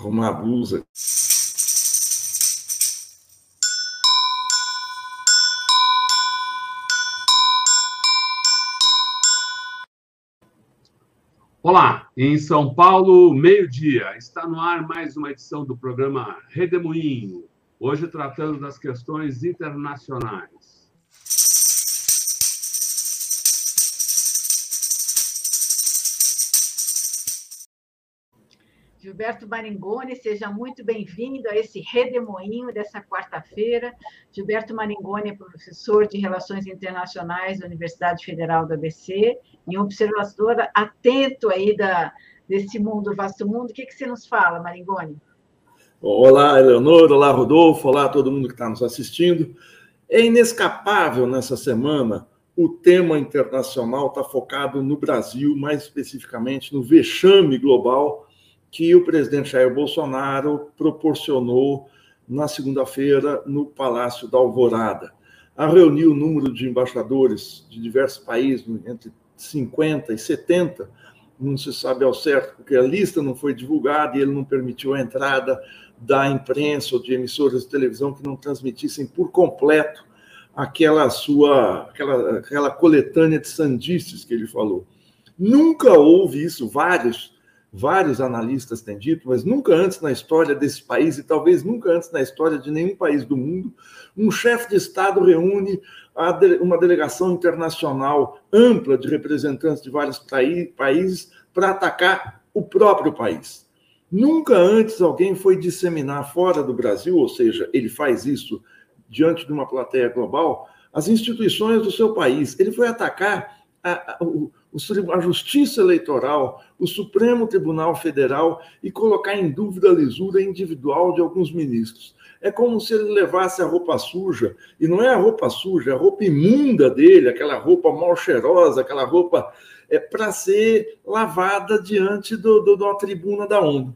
arrumar a blusa. Olá, em São Paulo, meio-dia. Está no ar mais uma edição do programa Redemoinho, hoje tratando das questões internacionais. Gilberto Maringoni, seja muito bem-vindo a esse redemoinho dessa quarta-feira. Gilberto Maringoni é professor de Relações Internacionais da Universidade Federal do ABC e um observador atento aí da, desse mundo, vasto mundo. O que, que você nos fala, Maringoni? Olá, Eleonora, olá, Rodolfo, olá todo mundo que está nos assistindo. É inescapável nessa semana o tema internacional está focado no Brasil, mais especificamente no vexame global que o presidente Jair Bolsonaro proporcionou na segunda-feira no Palácio da Alvorada. A reunir o número de embaixadores de diversos países, entre 50 e 70, não se sabe ao certo, porque a lista não foi divulgada e ele não permitiu a entrada da imprensa ou de emissoras de televisão que não transmitissem por completo aquela sua aquela, aquela coletânea de sandices que ele falou. Nunca houve isso, vários vários analistas têm dito, mas nunca antes na história desse país, e talvez nunca antes na história de nenhum país do mundo, um chefe de Estado reúne uma delegação internacional ampla de representantes de vários países para atacar o próprio país. Nunca antes alguém foi disseminar fora do Brasil, ou seja, ele faz isso diante de uma plateia global, as instituições do seu país. Ele foi atacar a, a, a Justiça Eleitoral, o Supremo Tribunal Federal e colocar em dúvida a lisura individual de alguns ministros. É como se ele levasse a roupa suja, e não é a roupa suja, é a roupa imunda dele, aquela roupa mal cheirosa, aquela roupa é para ser lavada diante do, do, da tribuna da ONU.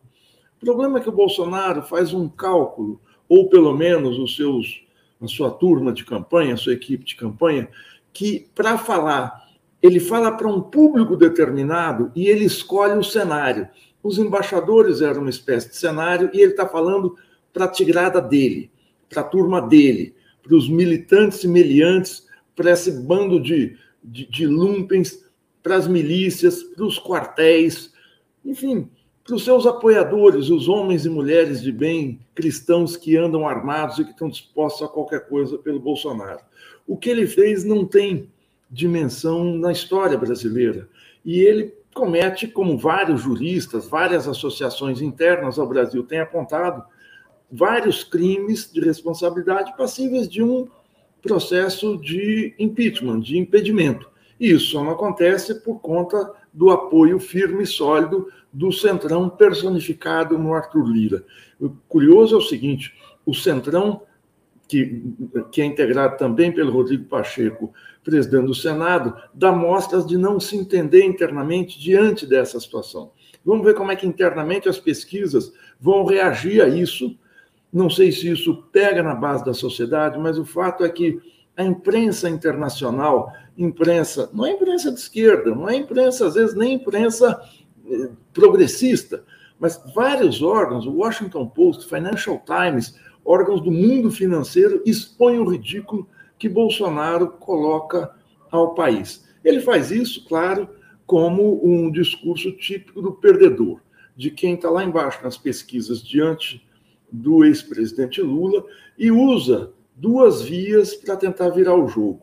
O problema é que o Bolsonaro faz um cálculo, ou pelo menos os seus, a sua turma de campanha, a sua equipe de campanha, que para falar ele fala para um público determinado e ele escolhe o cenário. Os embaixadores eram uma espécie de cenário e ele está falando para a tigrada dele, para a turma dele, para os militantes e meliantes, para esse bando de, de, de lumpens, para as milícias, para os quartéis, enfim, para os seus apoiadores, os homens e mulheres de bem cristãos que andam armados e que estão dispostos a qualquer coisa pelo Bolsonaro. O que ele fez não tem dimensão na história brasileira. E ele comete, como vários juristas, várias associações internas ao Brasil têm apontado, vários crimes de responsabilidade passíveis de um processo de impeachment, de impedimento. E isso só não acontece por conta do apoio firme e sólido do Centrão personificado no Arthur Lira. O curioso é o seguinte: o Centrão, que, que é integrado também pelo Rodrigo Pacheco, presidente do Senado, dá mostras de não se entender internamente diante dessa situação. Vamos ver como é que internamente as pesquisas vão reagir a isso. Não sei se isso pega na base da sociedade, mas o fato é que a imprensa internacional, imprensa, não é imprensa de esquerda, não é imprensa, às vezes, nem imprensa eh, progressista, mas vários órgãos, o Washington Post, Financial Times, órgãos do mundo financeiro expõem o ridículo que Bolsonaro coloca ao país. Ele faz isso, claro, como um discurso típico do perdedor, de quem está lá embaixo nas pesquisas diante do ex-presidente Lula e usa duas vias para tentar virar o jogo.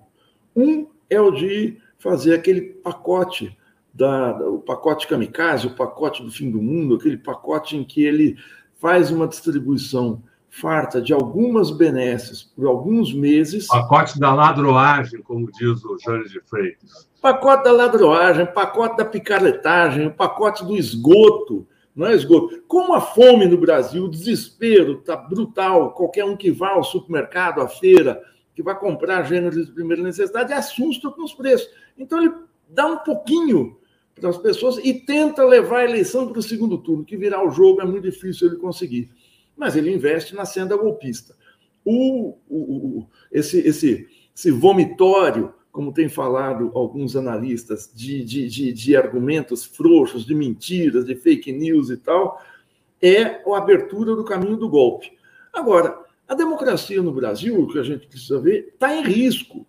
Um é o de fazer aquele pacote da, o pacote kamikaze, o pacote do fim do mundo, aquele pacote em que ele faz uma distribuição farta de algumas benesses por alguns meses. Pacote da ladroagem, como diz o Jânio de Freitas. Pacote da ladroagem, pacote da picaretagem, o pacote do esgoto, não é esgoto. Como a fome no Brasil, o desespero está brutal, qualquer um que vá ao supermercado, à feira, que vai comprar gêneros de primeira necessidade, assusta com os preços. Então ele dá um pouquinho para as pessoas e tenta levar a eleição para o segundo turno, que virar o jogo é muito difícil ele conseguir mas ele investe na senda golpista. O, o, esse, esse, esse vomitório, como tem falado alguns analistas, de, de, de, de argumentos frouxos, de mentiras, de fake news e tal, é a abertura do caminho do golpe. Agora, a democracia no Brasil, o que a gente precisa ver, está em risco.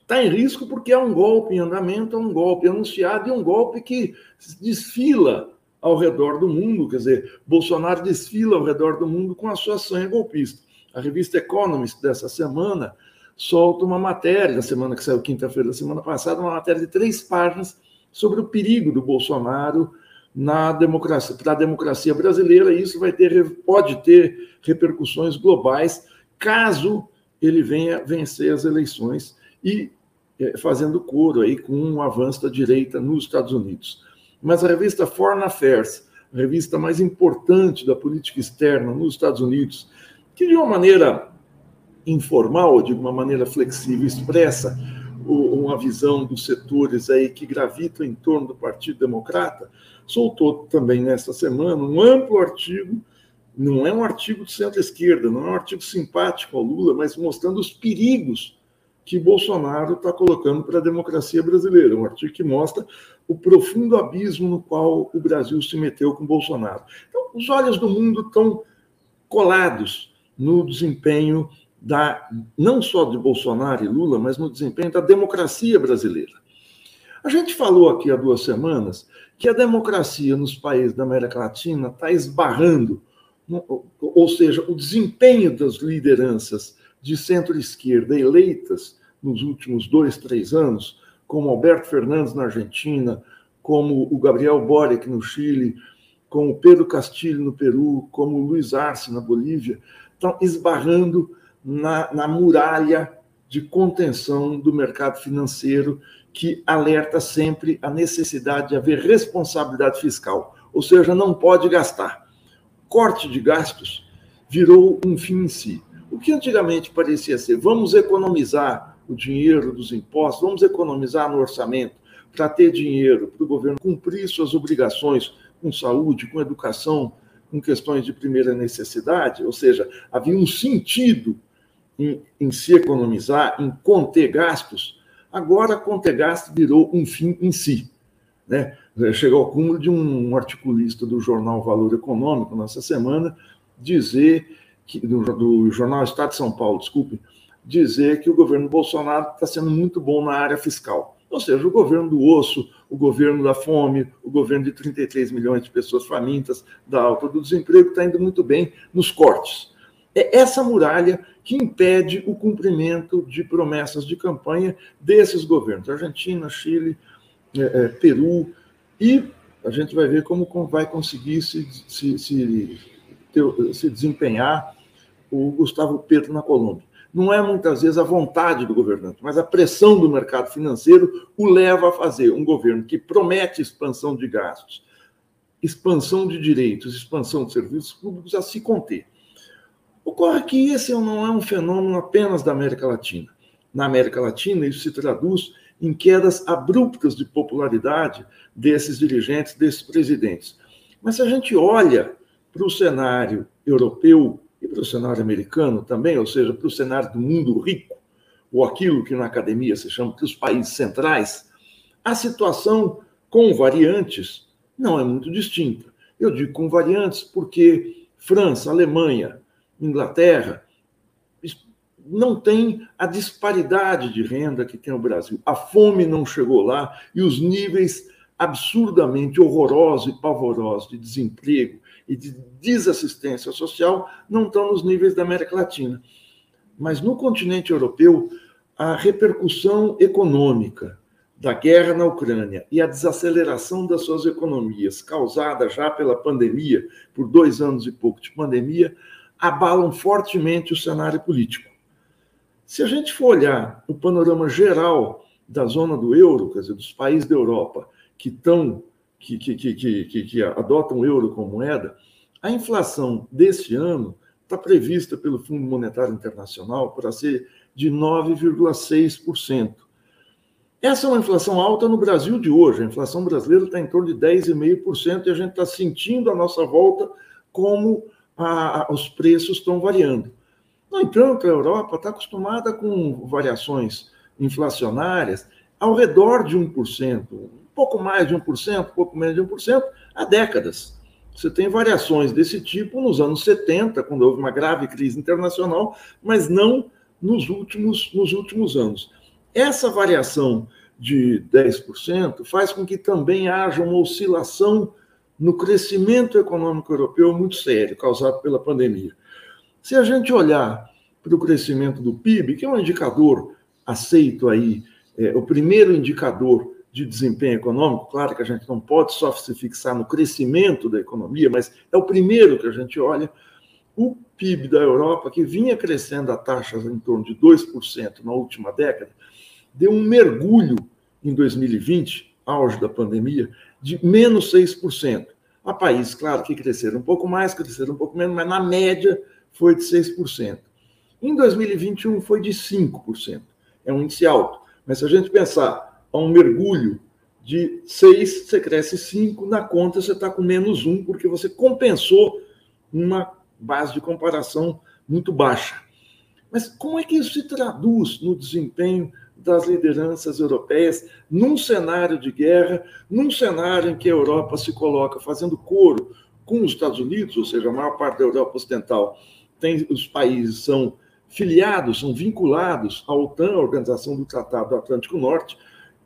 Está em risco porque é um golpe em andamento, é um golpe anunciado e um golpe que desfila ao redor do mundo. Quer dizer, Bolsonaro desfila ao redor do mundo com a sua sanha golpista. A revista Economist dessa semana solta uma matéria, na semana que saiu quinta-feira da semana passada, uma matéria de três páginas sobre o perigo do Bolsonaro na democracia, para a democracia brasileira, e isso vai ter, pode ter repercussões globais caso ele venha vencer as eleições e é, fazendo coro aí com um avanço da direita nos Estados Unidos. Mas a revista Foreign Affairs, a revista mais importante da política externa nos Estados Unidos, que de uma maneira informal, de uma maneira flexível, expressa uma visão dos setores aí que gravitam em torno do Partido Democrata, soltou também nesta semana um amplo artigo, não é um artigo de centro-esquerda, não é um artigo simpático ao Lula, mas mostrando os perigos que Bolsonaro está colocando para a democracia brasileira. Um artigo que mostra o profundo abismo no qual o Brasil se meteu com Bolsonaro. Então, os olhos do mundo estão colados no desempenho da não só de Bolsonaro e Lula, mas no desempenho da democracia brasileira. A gente falou aqui há duas semanas que a democracia nos países da América Latina está esbarrando, ou seja, o desempenho das lideranças de centro-esquerda eleitas nos últimos dois, três anos, como Alberto Fernandes na Argentina, como o Gabriel Boric no Chile, como Pedro Castilho no Peru, como Luiz Arce na Bolívia, estão esbarrando na, na muralha de contenção do mercado financeiro que alerta sempre a necessidade de haver responsabilidade fiscal, ou seja, não pode gastar. Corte de gastos virou um fim em si. O que antigamente parecia ser vamos economizar o dinheiro dos impostos, vamos economizar no orçamento para ter dinheiro para o governo cumprir suas obrigações com saúde, com educação, com questões de primeira necessidade, ou seja, havia um sentido em, em se economizar, em conter gastos, agora conter gastos virou um fim em si. Né? Chegou ao cúmulo de um articulista do jornal Valor Econômico, nessa semana, dizer que, do, do jornal Estado de São Paulo, desculpe, dizer que o governo Bolsonaro está sendo muito bom na área fiscal. Ou seja, o governo do osso, o governo da fome, o governo de 33 milhões de pessoas famintas, da alta do desemprego, está indo muito bem nos cortes. É essa muralha que impede o cumprimento de promessas de campanha desses governos, Argentina, Chile, é, é, Peru, e a gente vai ver como vai conseguir se, se, se, se desempenhar o Gustavo Petro na Colômbia. Não é muitas vezes a vontade do governante, mas a pressão do mercado financeiro o leva a fazer um governo que promete expansão de gastos, expansão de direitos, expansão de serviços públicos a se conter. Ocorre que esse não é um fenômeno apenas da América Latina. Na América Latina, isso se traduz em quedas abruptas de popularidade desses dirigentes, desses presidentes. Mas se a gente olha para o cenário europeu e para o cenário americano também, ou seja, para o cenário do mundo rico, ou aquilo que na academia se chama os países centrais, a situação com variantes não é muito distinta. Eu digo com variantes porque França, Alemanha, Inglaterra, não tem a disparidade de renda que tem o Brasil. A fome não chegou lá e os níveis absurdamente horrorosos e pavorosos de desemprego e de desassistência social não estão nos níveis da América Latina. Mas no continente europeu, a repercussão econômica da guerra na Ucrânia e a desaceleração das suas economias, causada já pela pandemia, por dois anos e pouco de pandemia, abalam fortemente o cenário político. Se a gente for olhar o panorama geral da zona do euro, quer dizer, dos países da Europa que estão que, que, que, que, que adotam o euro como moeda, a inflação desse ano está prevista pelo Fundo Monetário Internacional para ser de 9,6%. Essa é uma inflação alta no Brasil de hoje. A inflação brasileira está em torno de 10,5% e a gente está sentindo a nossa volta como a, a, os preços estão variando. No entanto, a Europa está acostumada com variações inflacionárias ao redor de 1%, um pouco mais de 1%, um pouco menos de 1%, há décadas. Você tem variações desse tipo nos anos 70, quando houve uma grave crise internacional, mas não nos últimos, nos últimos anos. Essa variação de 10% faz com que também haja uma oscilação no crescimento econômico europeu muito sério, causado pela pandemia. Se a gente olhar para o crescimento do PIB, que é um indicador aceito aí, é, o primeiro indicador de desempenho econômico, claro que a gente não pode só se fixar no crescimento da economia, mas é o primeiro que a gente olha. O PIB da Europa, que vinha crescendo a taxas em torno de 2% na última década, deu um mergulho em 2020, auge da pandemia, de menos 6%. Há países, claro, que cresceram um pouco mais, cresceram um pouco menos, mas na média foi de 6%. Em 2021 foi de 5%. É um índice alto. Mas se a gente pensar a um mergulho de 6, você cresce 5, na conta você está com menos 1, porque você compensou uma base de comparação muito baixa. Mas como é que isso se traduz no desempenho das lideranças europeias num cenário de guerra, num cenário em que a Europa se coloca fazendo coro com os Estados Unidos, ou seja, a maior parte da Europa Ocidental tem os países são filiados, são vinculados à OTAN, a Organização do Tratado do Atlântico Norte,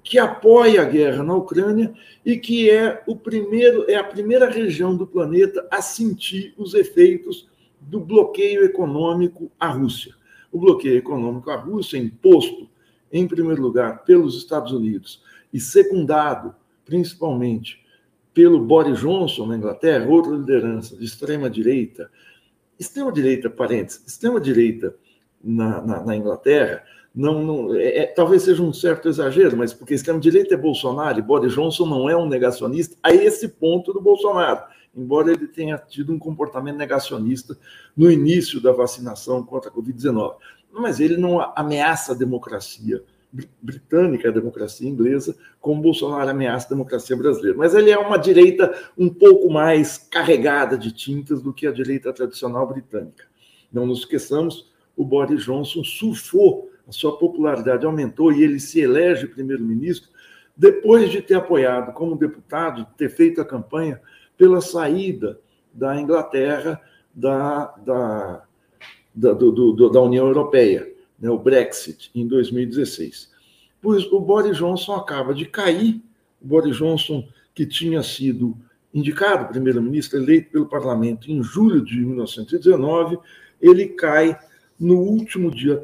que apoia a guerra na Ucrânia e que é o primeiro é a primeira região do planeta a sentir os efeitos do bloqueio econômico à Rússia. O bloqueio econômico à Rússia, imposto em primeiro lugar pelos Estados Unidos e secundado principalmente pelo Boris Johnson na Inglaterra, outra liderança de extrema direita, extrema direita, parênteses, extrema direita na, na, na Inglaterra, não, não é, é, talvez seja um certo exagero, mas porque extrema-direita é Bolsonaro e Boris Johnson não é um negacionista a esse ponto do Bolsonaro, embora ele tenha tido um comportamento negacionista no início da vacinação contra a Covid-19. Mas ele não ameaça a democracia britânica, a democracia inglesa, como Bolsonaro ameaça a democracia brasileira. Mas ele é uma direita um pouco mais carregada de tintas do que a direita tradicional britânica. Não nos esqueçamos o Boris Johnson surfou, a sua popularidade aumentou e ele se elege primeiro-ministro depois de ter apoiado como deputado, ter feito a campanha pela saída da Inglaterra da, da, da, do, do, da União Europeia, né, o Brexit, em 2016. Pois o Boris Johnson acaba de cair, o Boris Johnson, que tinha sido indicado primeiro-ministro, eleito pelo parlamento em julho de 1919, ele cai no último dia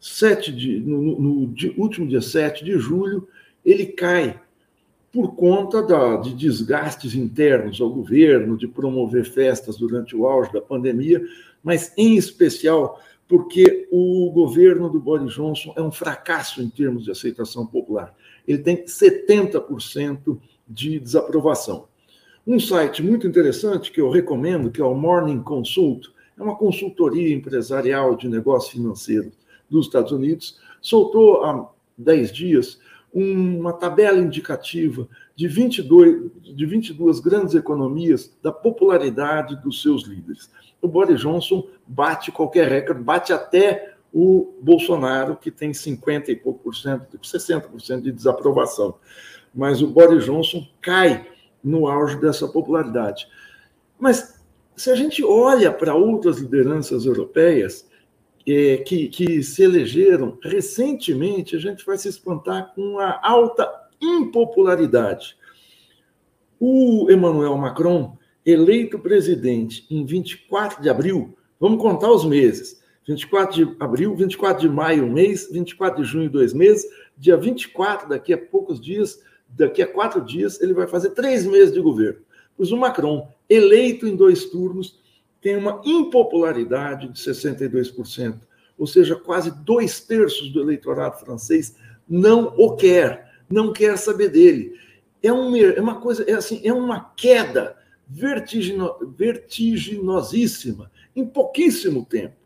7 de, no, no, no último dia 7 de julho, ele cai por conta da, de desgastes internos ao governo, de promover festas durante o auge da pandemia, mas em especial porque o governo do Boris Johnson é um fracasso em termos de aceitação popular. Ele tem 70% de desaprovação. Um site muito interessante que eu recomendo, que é o Morning Consult, é uma consultoria empresarial de negócio financeiro dos Estados Unidos, soltou há 10 dias uma tabela indicativa de 22, de 22 grandes economias da popularidade dos seus líderes. O Boris Johnson bate qualquer recorde, bate até o Bolsonaro, que tem 50 e pouco por cento, 60% de desaprovação. Mas o Boris Johnson cai no auge dessa popularidade. Mas se a gente olha para outras lideranças europeias é, que, que se elegeram recentemente, a gente vai se espantar com a alta impopularidade. O Emmanuel Macron, eleito presidente em 24 de abril, vamos contar os meses. 24 de abril, 24 de maio, um mês, 24 de junho, dois meses, dia 24, daqui a poucos dias, daqui a quatro dias, ele vai fazer três meses de governo. Pois o Macron, eleito em dois turnos, tem uma impopularidade de 62%, ou seja, quase dois terços do eleitorado francês não o quer, não quer saber dele. É, um, é uma coisa, é assim, é uma queda vertigino, vertiginosíssima em pouquíssimo tempo,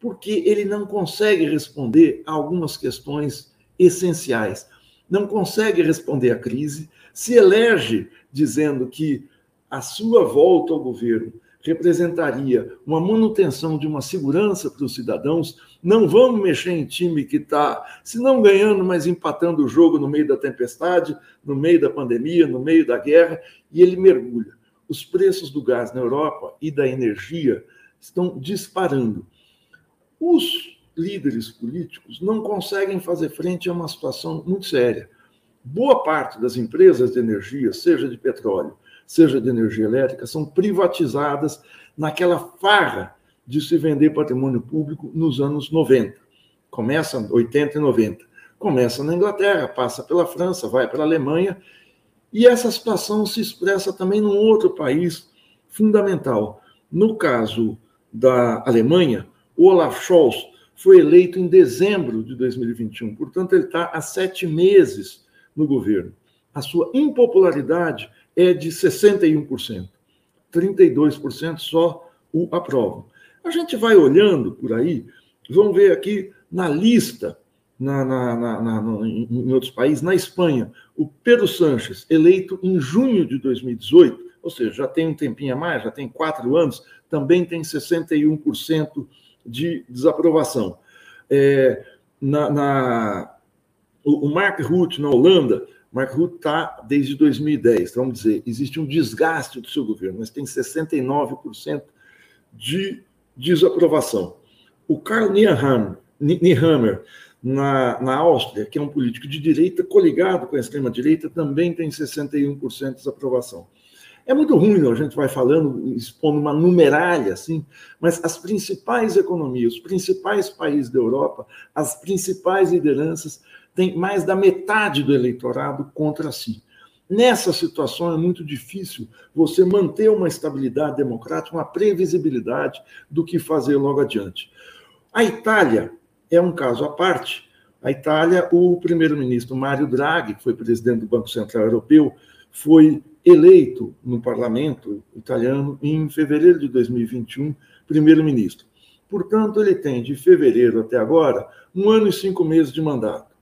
porque ele não consegue responder a algumas questões essenciais, não consegue responder à crise, se elege dizendo que a sua volta ao governo representaria uma manutenção de uma segurança para os cidadãos. Não vamos mexer em time que está, se não ganhando, mas empatando o jogo no meio da tempestade, no meio da pandemia, no meio da guerra, e ele mergulha. os preços do gás na Europa e da energia estão disparando. Os líderes políticos não conseguem fazer frente a uma situação muito séria. Boa parte das empresas de energia, seja de petróleo, seja de energia elétrica, são privatizadas naquela farra de se vender patrimônio público nos anos 90. Começa 80 e 90. Começa na Inglaterra, passa pela França, vai para a Alemanha, e essa situação se expressa também num outro país fundamental. No caso da Alemanha, Olaf Scholz foi eleito em dezembro de 2021, portanto, ele está há sete meses no governo. A sua impopularidade é de 61%, 32% só o aprovam. A gente vai olhando por aí, vamos ver aqui na lista, na, na, na, em outros países, na Espanha, o Pedro Sanches, eleito em junho de 2018, ou seja, já tem um tempinho a mais, já tem quatro anos, também tem 61% de desaprovação. É, na, o, Mark Rutte, na Holanda, Mark Rutte está desde 2010, vamos dizer, existe um desgaste do seu governo, mas tem 69% de desaprovação. O Karl Niehammer, na, na Áustria, que é um político de direita coligado com a extrema-direita, também tem 61% de desaprovação. É muito ruim, a gente vai falando, expondo uma numeralha, assim, mas as principais economias, os principais países da Europa, as principais lideranças têm mais da metade do eleitorado contra si. Nessa situação é muito difícil você manter uma estabilidade democrática, uma previsibilidade do que fazer logo adiante. A Itália é um caso à parte. A Itália, o primeiro-ministro Mário Draghi, que foi presidente do Banco Central Europeu, foi eleito no parlamento italiano em fevereiro de 2021, primeiro-ministro. Portanto, ele tem de fevereiro até agora um ano e cinco meses de mandato.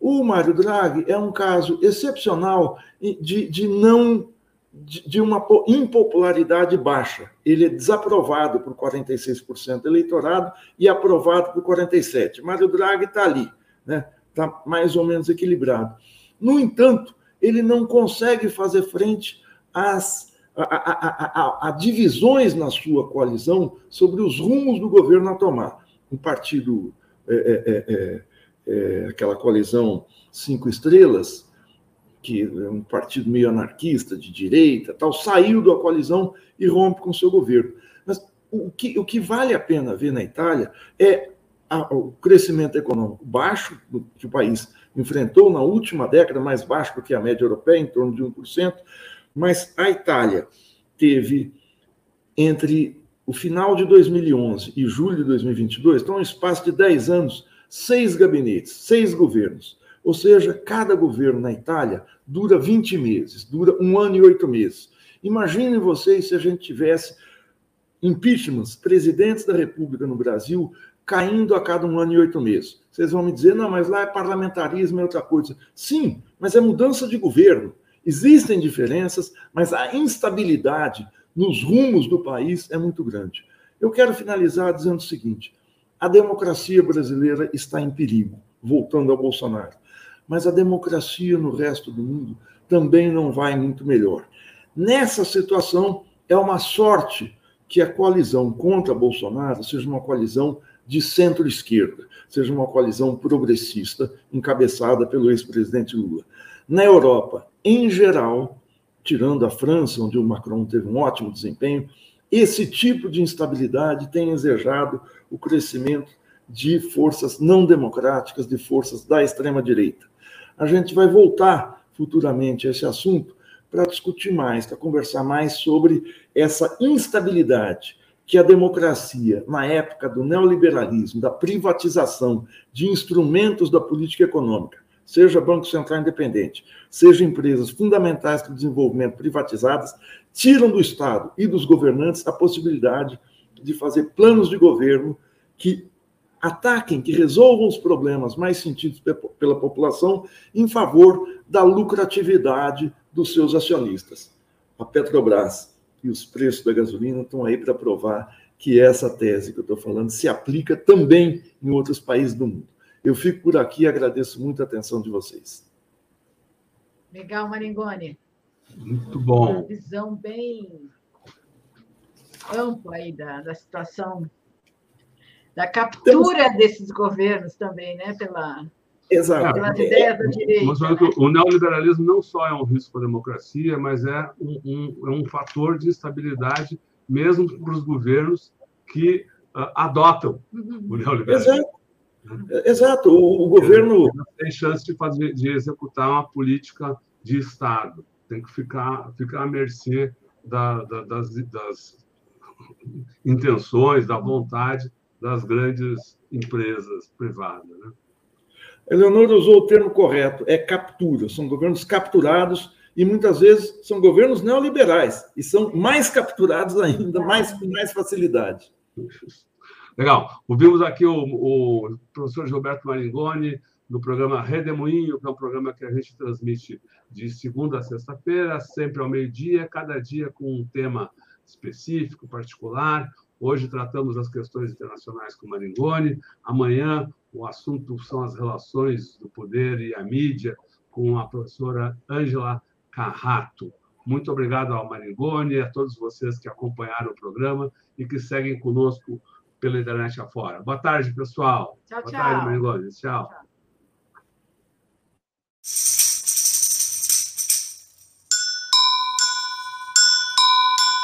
O Mário Draghi é um caso excepcional de, de não de, de uma impopularidade baixa. Ele é desaprovado por 46% do eleitorado e aprovado por 47%. Mário Draghi está ali, está né? Tá mais ou menos equilibrado. No entanto, ele não consegue fazer frente às a, a, a, a, divisões na sua coalizão sobre os rumos do governo a tomar. Um partido é, é, é, é, aquela coalizão cinco estrelas, que é um partido meio anarquista, de direita, tal, saiu da coalizão e rompe com seu governo. Mas o que, o que vale a pena ver na Itália é a, o crescimento econômico baixo que o país enfrentou na última década, mais baixo do que a média europeia, em torno de 1%, mas a Itália teve entre o final de 2011 e julho de 2022, então um espaço de 10 anos, seis gabinetes, seis governos. Ou seja, cada governo na Itália dura 20 meses, dura um ano e oito meses. Imaginem vocês se a gente tivesse impeachments, presidentes da República no Brasil, caindo a cada um ano e oito meses. Vocês vão me dizer, não, mas lá é parlamentarismo, é outra coisa. Sim, mas é mudança de governo. Existem diferenças, mas a instabilidade nos rumos do país é muito grande. Eu quero finalizar dizendo o seguinte: a democracia brasileira está em perigo, voltando ao Bolsonaro. Mas a democracia no resto do mundo também não vai muito melhor. Nessa situação, é uma sorte que a coalizão contra Bolsonaro seja uma coalizão de centro-esquerda, seja uma coalizão progressista encabeçada pelo ex-presidente Lula. Na Europa, em geral, tirando a França, onde o Macron teve um ótimo desempenho, esse tipo de instabilidade tem exejado o crescimento de forças não democráticas, de forças da extrema-direita. A gente vai voltar futuramente a esse assunto para discutir mais, para conversar mais sobre essa instabilidade que a democracia, na época do neoliberalismo, da privatização de instrumentos da política econômica, seja Banco Central Independente, seja empresas fundamentais para o desenvolvimento privatizadas, tiram do Estado e dos governantes a possibilidade de fazer planos de governo que ataquem, que resolvam os problemas mais sentidos pela população em favor da lucratividade dos seus acionistas. A Petrobras e os preços da gasolina estão aí para provar que essa tese que eu estou falando se aplica também em outros países do mundo. Eu fico por aqui e agradeço muito a atenção de vocês. Legal, Maringoni. Muito bom. Uma visão bem ampla aí da, da situação, da captura desses governos também, né? Pela, Exato. pelas ideias da direita. Mas, né? o neoliberalismo não só é um risco para a democracia, mas é um, um, é um fator de instabilidade mesmo para os governos que uh, adotam Uhum. o neoliberalismo. Exato. Exato. O, o governo. Não tem chance de, fazer, de executar uma política de Estado. Tem que ficar, ficar à mercê da, da, das, das intenções, da vontade das grandes empresas privadas. Né? Eleonora usou o termo correto, é captura. São governos capturados e muitas vezes são governos neoliberais e são mais capturados ainda, mais com mais facilidade. Legal. Ouvimos aqui o, o professor Gilberto Maringoni no programa Redemoinho, que é um programa que a gente transmite de segunda a sexta-feira, sempre ao meio-dia, cada dia com um tema específico, particular. Hoje tratamos as questões internacionais com Maringoni. Amanhã o assunto são as relações do poder e a mídia com a professora Ângela Carrato. Muito obrigado ao Maringoni e a todos vocês que acompanharam o programa e que seguem conosco pela internet afora. Boa tarde, pessoal. Tchau, Boa tchau. tarde, Maringoni. tchau. Tchau. you